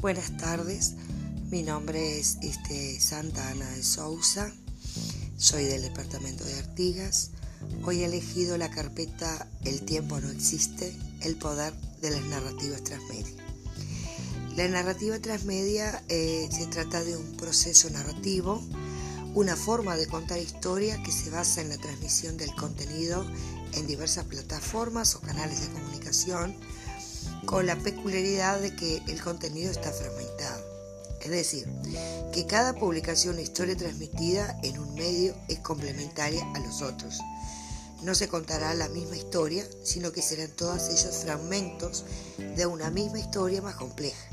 Buenas tardes, mi nombre es este, Santa Ana de Sousa, soy del departamento de Artigas. Hoy he elegido la carpeta El tiempo no existe, el poder de las narrativas transmedia. La narrativa transmedia eh, se trata de un proceso narrativo, una forma de contar historia que se basa en la transmisión del contenido en diversas plataformas o canales de comunicación con la peculiaridad de que el contenido está fragmentado. Es decir, que cada publicación o historia transmitida en un medio es complementaria a los otros. No se contará la misma historia, sino que serán todos ellos fragmentos de una misma historia más compleja.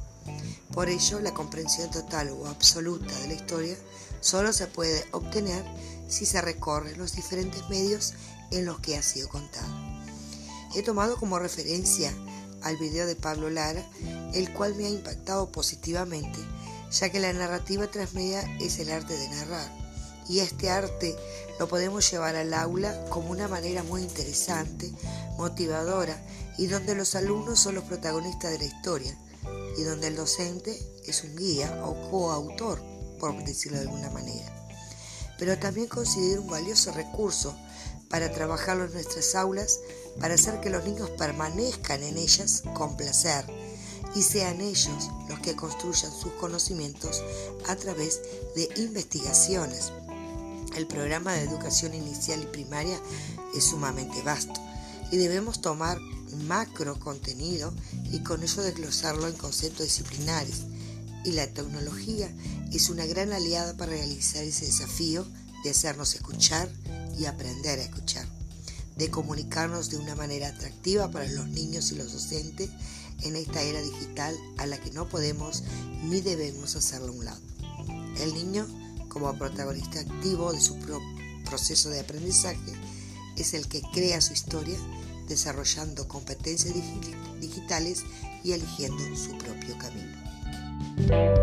Por ello, la comprensión total o absoluta de la historia solo se puede obtener si se recorren los diferentes medios en los que ha sido contada. He tomado como referencia al video de Pablo Lara, el cual me ha impactado positivamente, ya que la narrativa transmedia es el arte de narrar, y este arte lo podemos llevar al aula como una manera muy interesante, motivadora, y donde los alumnos son los protagonistas de la historia, y donde el docente es un guía o coautor, por decirlo de alguna manera. Pero también considero un valioso recurso para trabajarlo en nuestras aulas, para hacer que los niños permanezcan en ellas con placer y sean ellos los que construyan sus conocimientos a través de investigaciones. El programa de educación inicial y primaria es sumamente vasto y debemos tomar macro contenido y con ello desglosarlo en conceptos disciplinares. Y la tecnología es una gran aliada para realizar ese desafío de hacernos escuchar y aprender a escuchar, de comunicarnos de una manera atractiva para los niños y los docentes en esta era digital a la que no podemos ni debemos hacerlo a un lado. El niño, como protagonista activo de su proceso de aprendizaje, es el que crea su historia desarrollando competencias digitales y eligiendo su propio camino.